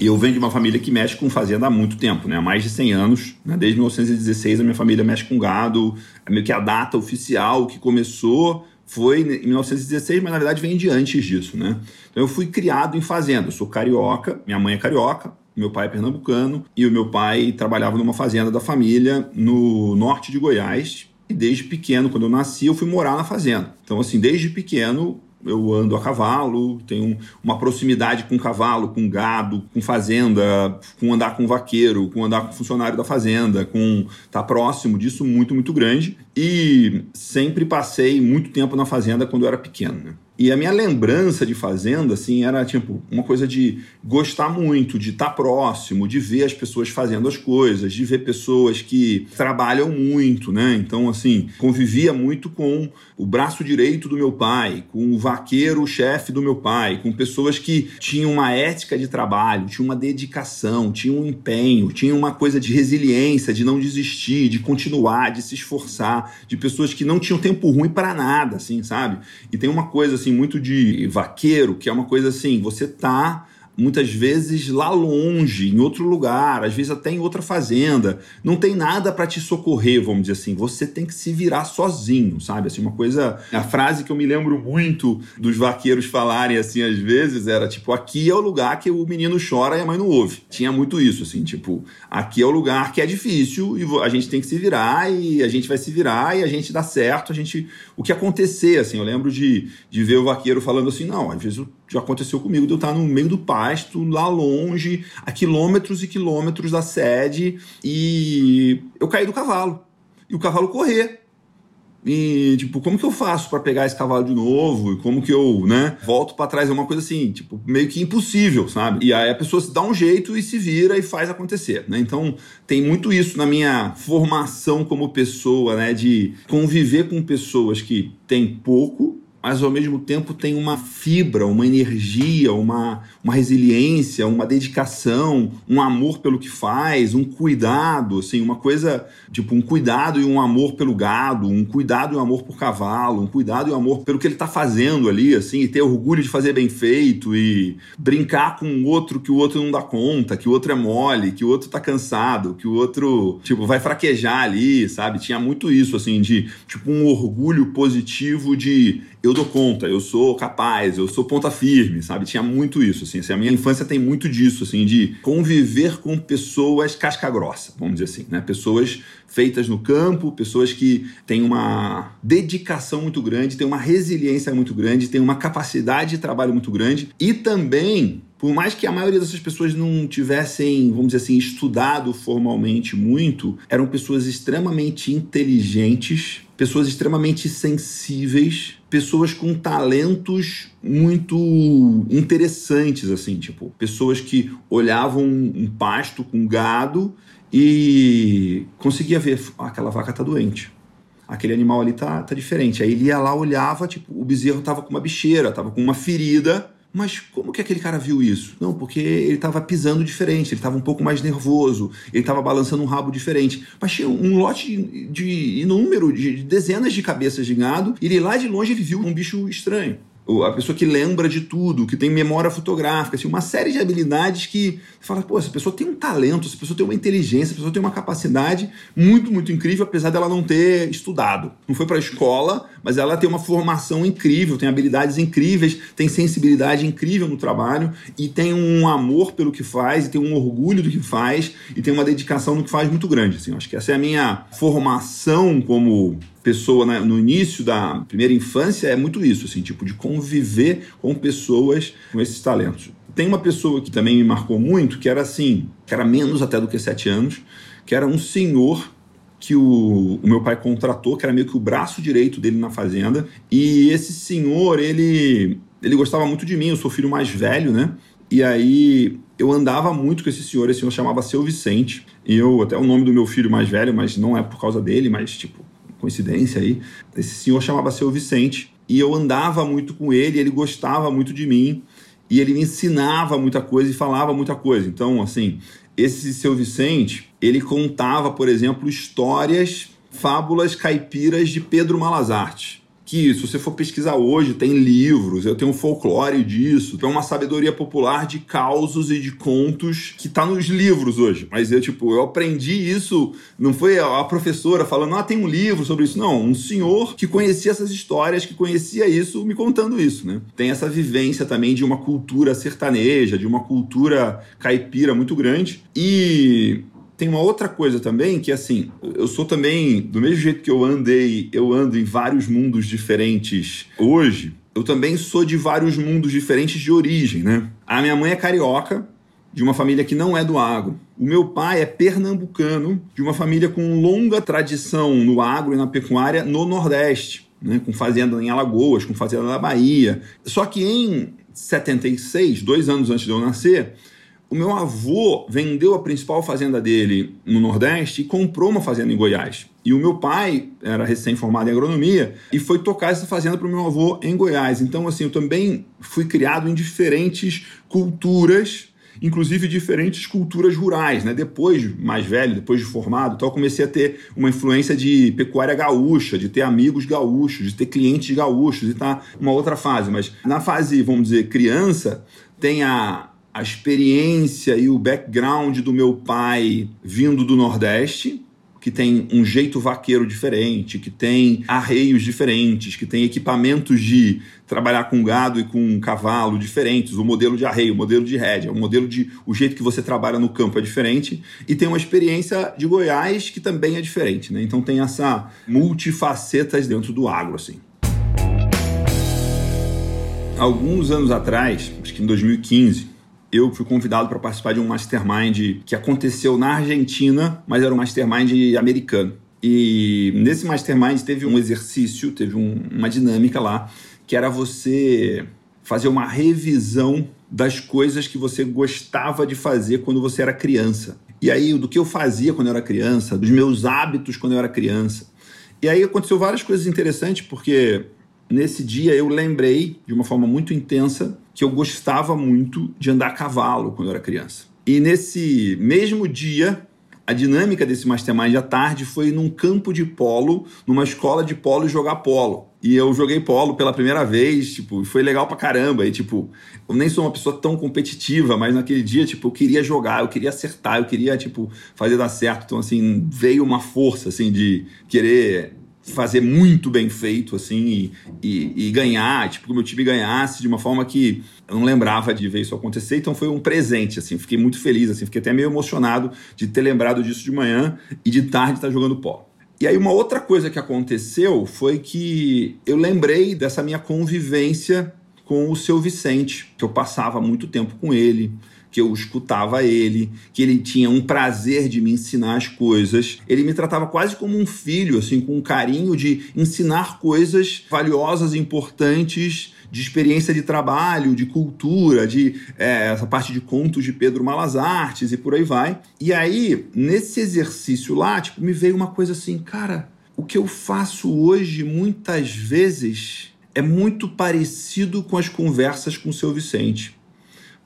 eu venho de uma família que mexe com fazenda há muito tempo, né? há mais de 100 anos. Né? Desde 1916 a minha família mexe com gado. É meio que a data oficial que começou foi em 1916, mas na verdade vem de antes disso. Né? Então eu fui criado em fazenda. Eu sou carioca, minha mãe é carioca, meu pai é pernambucano e o meu pai trabalhava numa fazenda da família no norte de Goiás. E desde pequeno, quando eu nasci, eu fui morar na fazenda. Então, assim, desde pequeno, eu ando a cavalo, tenho uma proximidade com cavalo, com gado, com fazenda, com andar com vaqueiro, com andar com funcionário da fazenda, com estar tá próximo disso muito, muito grande. E sempre passei muito tempo na fazenda quando eu era pequeno. Né? E a minha lembrança de fazenda, assim, era tipo uma coisa de gostar muito, de estar próximo, de ver as pessoas fazendo as coisas, de ver pessoas que trabalham muito, né? Então, assim, convivia muito com o braço direito do meu pai, com o vaqueiro, chefe do meu pai, com pessoas que tinham uma ética de trabalho, tinham uma dedicação, tinham um empenho, tinham uma coisa de resiliência, de não desistir, de continuar, de se esforçar, de pessoas que não tinham tempo ruim para nada, assim, sabe? E tem uma coisa assim muito de vaqueiro, que é uma coisa assim, você tá muitas vezes lá longe, em outro lugar, às vezes até em outra fazenda. Não tem nada para te socorrer, vamos dizer assim. Você tem que se virar sozinho, sabe? Assim, uma coisa. A frase que eu me lembro muito dos vaqueiros falarem assim às vezes era tipo: aqui é o lugar que o menino chora e a mãe não ouve. Tinha muito isso, assim, tipo, aqui é o lugar que é difícil e a gente tem que se virar e a gente vai se virar e a gente dá certo, a gente. O que acontecer, assim, eu lembro de, de ver o vaqueiro falando assim: não, às vezes já aconteceu comigo de eu estar no meio do pasto, lá longe, a quilômetros e quilômetros da sede, e eu caí do cavalo. E o cavalo correr. E, tipo, como que eu faço para pegar esse cavalo de novo? E como que eu, né, volto para trás? É uma coisa assim, tipo, meio que impossível, sabe? E aí a pessoa se dá um jeito e se vira e faz acontecer, né? Então, tem muito isso na minha formação como pessoa, né, de conviver com pessoas que têm pouco mas ao mesmo tempo tem uma fibra, uma energia, uma, uma resiliência, uma dedicação, um amor pelo que faz, um cuidado, assim, uma coisa tipo um cuidado e um amor pelo gado, um cuidado e um amor por cavalo, um cuidado e um amor pelo que ele está fazendo ali, assim, e ter orgulho de fazer bem feito e brincar com o outro que o outro não dá conta, que o outro é mole, que o outro está cansado, que o outro, tipo, vai fraquejar ali, sabe? Tinha muito isso, assim, de tipo um orgulho positivo de eu dou conta, eu sou capaz, eu sou ponta firme, sabe? Tinha muito isso, assim. assim. A minha infância tem muito disso, assim, de conviver com pessoas casca grossa, vamos dizer assim, né? Pessoas feitas no campo, pessoas que têm uma dedicação muito grande, têm uma resiliência muito grande, têm uma capacidade de trabalho muito grande e também por mais que a maioria dessas pessoas não tivessem, vamos dizer assim, estudado formalmente muito, eram pessoas extremamente inteligentes, pessoas extremamente sensíveis, pessoas com talentos muito interessantes, assim, tipo, pessoas que olhavam um pasto com gado e conseguia ver, ah, aquela vaca tá doente. Aquele animal ali tá, tá diferente. Aí ele ia lá, olhava, tipo, o bezerro tava com uma bicheira, tava com uma ferida, mas como que aquele cara viu isso? Não, porque ele estava pisando diferente, ele estava um pouco mais nervoso, ele estava balançando um rabo diferente. Mas tinha um lote de, de inúmero, de dezenas de cabeças de gado, e ele lá de longe ele viu um bicho estranho a pessoa que lembra de tudo, que tem memória fotográfica, assim, uma série de habilidades que fala, pô, essa pessoa tem um talento, essa pessoa tem uma inteligência, essa pessoa tem uma capacidade muito, muito incrível, apesar dela não ter estudado. Não foi para a escola, mas ela tem uma formação incrível, tem habilidades incríveis, tem sensibilidade incrível no trabalho e tem um amor pelo que faz, e tem um orgulho do que faz, e tem uma dedicação no que faz muito grande. Assim. Acho que essa é a minha formação como pessoa né, no início da primeira infância é muito isso, assim, tipo de conviver com pessoas com esses talentos. Tem uma pessoa que também me marcou muito, que era assim, que era menos até do que sete anos, que era um senhor que o, o, meu pai contratou, que era meio que o braço direito dele na fazenda. E esse senhor, ele, ele gostava muito de mim, eu sou filho mais velho, né? E aí eu andava muito com esse senhor, esse senhor chamava Seu Vicente. E eu, até o nome do meu filho mais velho, mas não é por causa dele, mas tipo, coincidência aí. Esse senhor chamava Seu Vicente. E eu andava muito com ele, ele gostava muito de mim. E ele me ensinava muita coisa e falava muita coisa. Então, assim, esse Seu Vicente, ele contava, por exemplo, histórias, fábulas caipiras de Pedro Malazarte que se você for pesquisar hoje, tem livros, eu tenho um folclore disso, tem uma sabedoria popular de causos e de contos que tá nos livros hoje. Mas eu, tipo, eu aprendi isso, não foi a professora falando, ah, tem um livro sobre isso. Não, um senhor que conhecia essas histórias, que conhecia isso, me contando isso, né? Tem essa vivência também de uma cultura sertaneja, de uma cultura caipira muito grande. E tem uma outra coisa também que assim, eu sou também do mesmo jeito que eu andei, eu ando em vários mundos diferentes hoje. Eu também sou de vários mundos diferentes de origem, né? A minha mãe é carioca, de uma família que não é do agro. O meu pai é pernambucano, de uma família com longa tradição no agro e na pecuária no Nordeste, né? com fazenda em Alagoas, com fazenda na Bahia. Só que em 76, dois anos antes de eu nascer, o meu avô vendeu a principal fazenda dele no Nordeste e comprou uma fazenda em Goiás. E o meu pai era recém-formado em agronomia e foi tocar essa fazenda para o meu avô em Goiás. Então, assim, eu também fui criado em diferentes culturas, inclusive diferentes culturas rurais, né? Depois, mais velho, depois de formado, então eu comecei a ter uma influência de pecuária gaúcha, de ter amigos gaúchos, de ter clientes gaúchos e tá uma outra fase. Mas na fase, vamos dizer, criança, tem a, a experiência e o background do meu pai vindo do Nordeste, que tem um jeito vaqueiro diferente, que tem arreios diferentes, que tem equipamentos de trabalhar com gado e com cavalo diferentes, o modelo de arreio, o modelo de rédea, o modelo de o jeito que você trabalha no campo é diferente e tem uma experiência de Goiás que também é diferente, né? Então tem essa multifacetas dentro do agro assim. Alguns anos atrás, acho que em 2015, eu fui convidado para participar de um mastermind que aconteceu na Argentina, mas era um mastermind americano. E nesse mastermind teve um exercício, teve um, uma dinâmica lá, que era você fazer uma revisão das coisas que você gostava de fazer quando você era criança. E aí, do que eu fazia quando eu era criança, dos meus hábitos quando eu era criança. E aí aconteceu várias coisas interessantes, porque nesse dia eu lembrei de uma forma muito intensa que eu gostava muito de andar a cavalo quando eu era criança. E nesse mesmo dia, a dinâmica desse mastermind à tarde foi num campo de polo, numa escola de polo jogar polo. E eu joguei polo pela primeira vez, tipo, foi legal pra caramba. E, tipo, eu nem sou uma pessoa tão competitiva, mas naquele dia, tipo, eu queria jogar, eu queria acertar, eu queria, tipo, fazer dar certo. Então, assim, veio uma força, assim, de querer fazer muito bem feito, assim, e, e, e, ganhar, tipo, que o meu time ganhasse de uma forma que eu não lembrava de ver isso acontecer, então foi um presente, assim, fiquei muito feliz, assim, fiquei até meio emocionado de ter lembrado disso de manhã e de tarde estar jogando pó. E aí uma outra coisa que aconteceu foi que eu lembrei dessa minha convivência com o seu Vicente, que eu passava muito tempo com ele, que eu escutava ele, que ele tinha um prazer de me ensinar as coisas. Ele me tratava quase como um filho, assim, com um carinho de ensinar coisas valiosas, importantes, de experiência de trabalho, de cultura, de é, essa parte de contos de Pedro Malazartes e por aí vai. E aí, nesse exercício lá, tipo, me veio uma coisa assim, cara, o que eu faço hoje muitas vezes é muito parecido com as conversas com o seu Vicente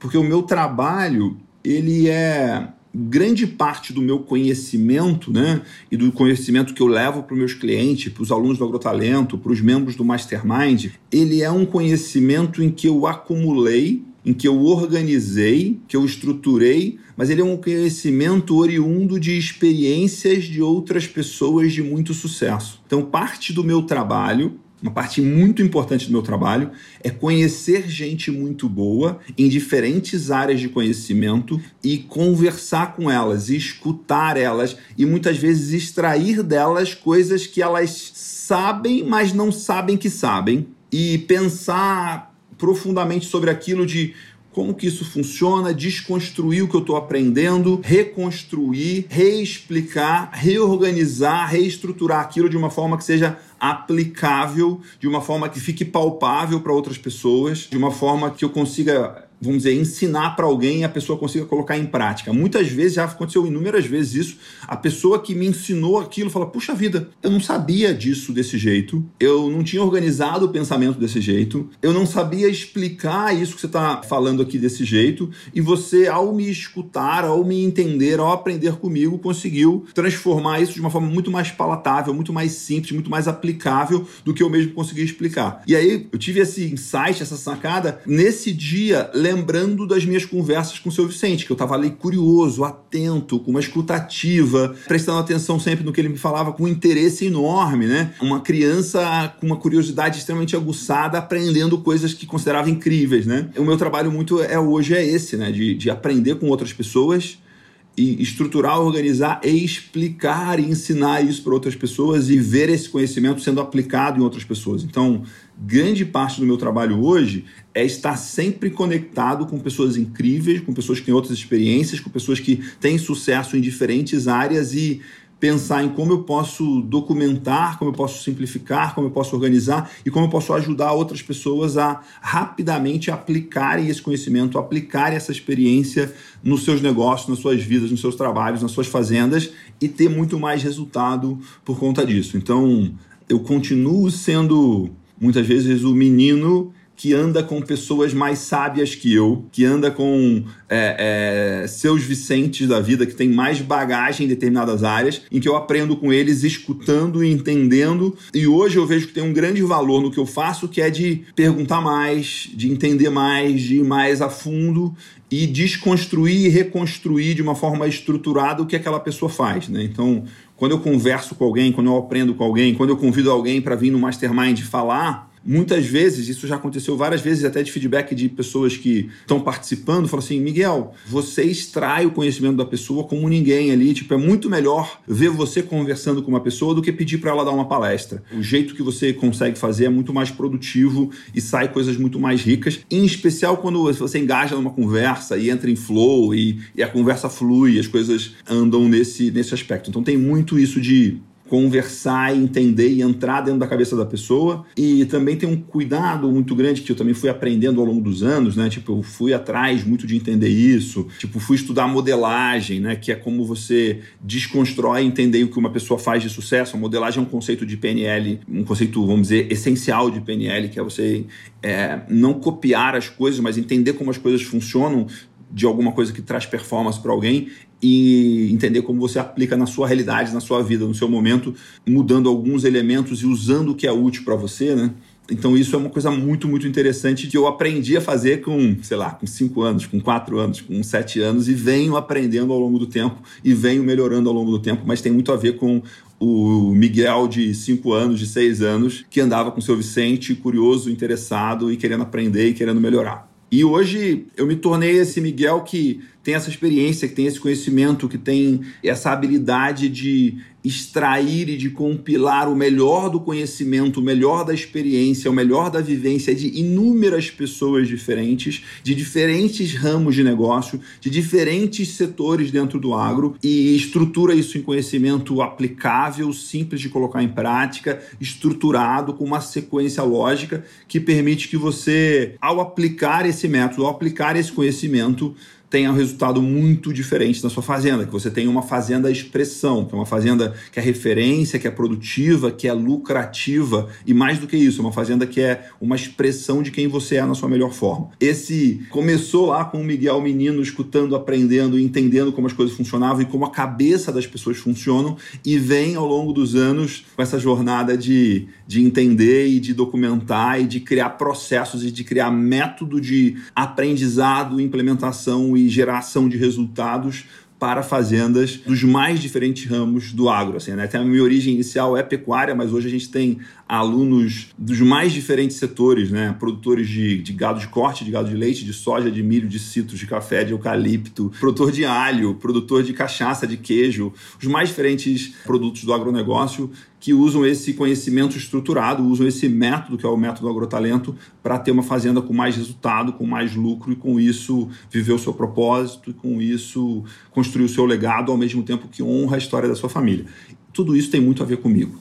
porque o meu trabalho ele é grande parte do meu conhecimento, né, e do conhecimento que eu levo para os meus clientes, para os alunos do Agrotalento, para os membros do Mastermind, ele é um conhecimento em que eu acumulei, em que eu organizei, que eu estruturei, mas ele é um conhecimento oriundo de experiências de outras pessoas de muito sucesso. Então, parte do meu trabalho uma parte muito importante do meu trabalho é conhecer gente muito boa em diferentes áreas de conhecimento e conversar com elas, escutar elas e muitas vezes extrair delas coisas que elas sabem, mas não sabem que sabem e pensar profundamente sobre aquilo de como que isso funciona, desconstruir o que eu estou aprendendo, reconstruir, reexplicar, reorganizar, reestruturar aquilo de uma forma que seja aplicável, de uma forma que fique palpável para outras pessoas, de uma forma que eu consiga vamos dizer, ensinar para alguém e a pessoa consiga colocar em prática. Muitas vezes, já aconteceu inúmeras vezes isso, a pessoa que me ensinou aquilo fala: puxa vida, eu não sabia disso desse jeito, eu não tinha organizado o pensamento desse jeito, eu não sabia explicar isso que você está falando aqui desse jeito, e você, ao me escutar, ao me entender, ao aprender comigo, conseguiu transformar isso de uma forma muito mais palatável, muito mais simples, muito mais aplicável do que eu mesmo consegui explicar. E aí eu tive esse insight, essa sacada, nesse dia, lembrando das minhas conversas com o seu Vicente, que eu estava ali curioso, atento, com uma escutativa, prestando atenção sempre no que ele me falava, com um interesse enorme, né? Uma criança com uma curiosidade extremamente aguçada, aprendendo coisas que considerava incríveis, né? O meu trabalho muito é hoje é esse, né? De, de aprender com outras pessoas e estruturar, organizar e explicar e ensinar isso para outras pessoas e ver esse conhecimento sendo aplicado em outras pessoas. Então, grande parte do meu trabalho hoje é estar sempre conectado com pessoas incríveis, com pessoas que têm outras experiências, com pessoas que têm sucesso em diferentes áreas e pensar em como eu posso documentar, como eu posso simplificar, como eu posso organizar e como eu posso ajudar outras pessoas a rapidamente aplicarem esse conhecimento, aplicarem essa experiência nos seus negócios, nas suas vidas, nos seus trabalhos, nas suas fazendas e ter muito mais resultado por conta disso. Então, eu continuo sendo muitas vezes o menino que anda com pessoas mais sábias que eu, que anda com é, é, seus Vicentes da vida, que tem mais bagagem em determinadas áreas, em que eu aprendo com eles, escutando e entendendo. E hoje eu vejo que tem um grande valor no que eu faço, que é de perguntar mais, de entender mais, de ir mais a fundo e desconstruir e reconstruir de uma forma estruturada o que aquela pessoa faz. Né? Então, quando eu converso com alguém, quando eu aprendo com alguém, quando eu convido alguém para vir no Mastermind falar, Muitas vezes, isso já aconteceu várias vezes, até de feedback de pessoas que estão participando, falam assim: Miguel, você extrai o conhecimento da pessoa como ninguém ali. Tipo, é muito melhor ver você conversando com uma pessoa do que pedir para ela dar uma palestra. O jeito que você consegue fazer é muito mais produtivo e sai coisas muito mais ricas, em especial quando você engaja numa conversa e entra em flow e, e a conversa flui, as coisas andam nesse, nesse aspecto. Então, tem muito isso de conversar, entender e entrar dentro da cabeça da pessoa. E também tem um cuidado muito grande que eu também fui aprendendo ao longo dos anos, né? Tipo, eu fui atrás muito de entender isso. Tipo, fui estudar modelagem, né? Que é como você desconstrói e entender o que uma pessoa faz de sucesso. A modelagem é um conceito de PNL, um conceito, vamos dizer, essencial de PNL, que é você é, não copiar as coisas, mas entender como as coisas funcionam de alguma coisa que traz performance para alguém e entender como você aplica na sua realidade, na sua vida, no seu momento, mudando alguns elementos e usando o que é útil para você, né? Então isso é uma coisa muito, muito interessante que eu aprendi a fazer com, sei lá, com 5 anos, com 4 anos, com 7 anos e venho aprendendo ao longo do tempo e venho melhorando ao longo do tempo, mas tem muito a ver com o Miguel de 5 anos, de 6 anos, que andava com o seu Vicente, curioso, interessado e querendo aprender e querendo melhorar. E hoje eu me tornei esse Miguel que tem essa experiência, que tem esse conhecimento, que tem essa habilidade de extrair e de compilar o melhor do conhecimento, o melhor da experiência, o melhor da vivência de inúmeras pessoas diferentes, de diferentes ramos de negócio, de diferentes setores dentro do agro e estrutura isso em conhecimento aplicável, simples de colocar em prática, estruturado com uma sequência lógica que permite que você, ao aplicar esse método, ao aplicar esse conhecimento, tenha um resultado muito diferente na sua fazenda, que você tenha uma fazenda expressão, que é uma fazenda que é referência, que é produtiva, que é lucrativa e mais do que isso, uma fazenda que é uma expressão de quem você é na sua melhor forma. Esse começou lá com o Miguel menino escutando, aprendendo, entendendo como as coisas funcionavam e como a cabeça das pessoas funcionam e vem ao longo dos anos com essa jornada de, de entender e de documentar e de criar processos e de criar método de aprendizado, implementação e geração de resultados para fazendas dos mais diferentes ramos do agro. Assim, né? Até a minha origem inicial é pecuária, mas hoje a gente tem alunos dos mais diferentes setores, né? produtores de, de gado de corte, de gado de leite, de soja, de milho, de citros, de café, de eucalipto, produtor de alho, produtor de cachaça, de queijo, os mais diferentes produtos do agronegócio que usam esse conhecimento estruturado, usam esse método, que é o método agrotalento, para ter uma fazenda com mais resultado, com mais lucro e com isso viver o seu propósito e com isso construir o seu legado ao mesmo tempo que honra a história da sua família. Tudo isso tem muito a ver comigo.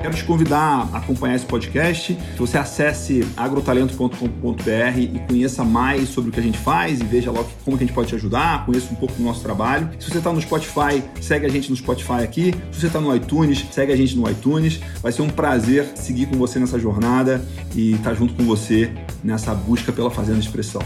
Quero te convidar a acompanhar esse podcast, que você acesse agrotalento.com.br e conheça mais sobre o que a gente faz e veja logo como que a gente pode te ajudar, conheça um pouco do nosso trabalho. Se você está no Spotify, segue a gente no Spotify aqui. Se você está no iTunes, segue a gente no iTunes. Vai ser um prazer seguir com você nessa jornada e estar tá junto com você nessa busca pela fazenda de expressão.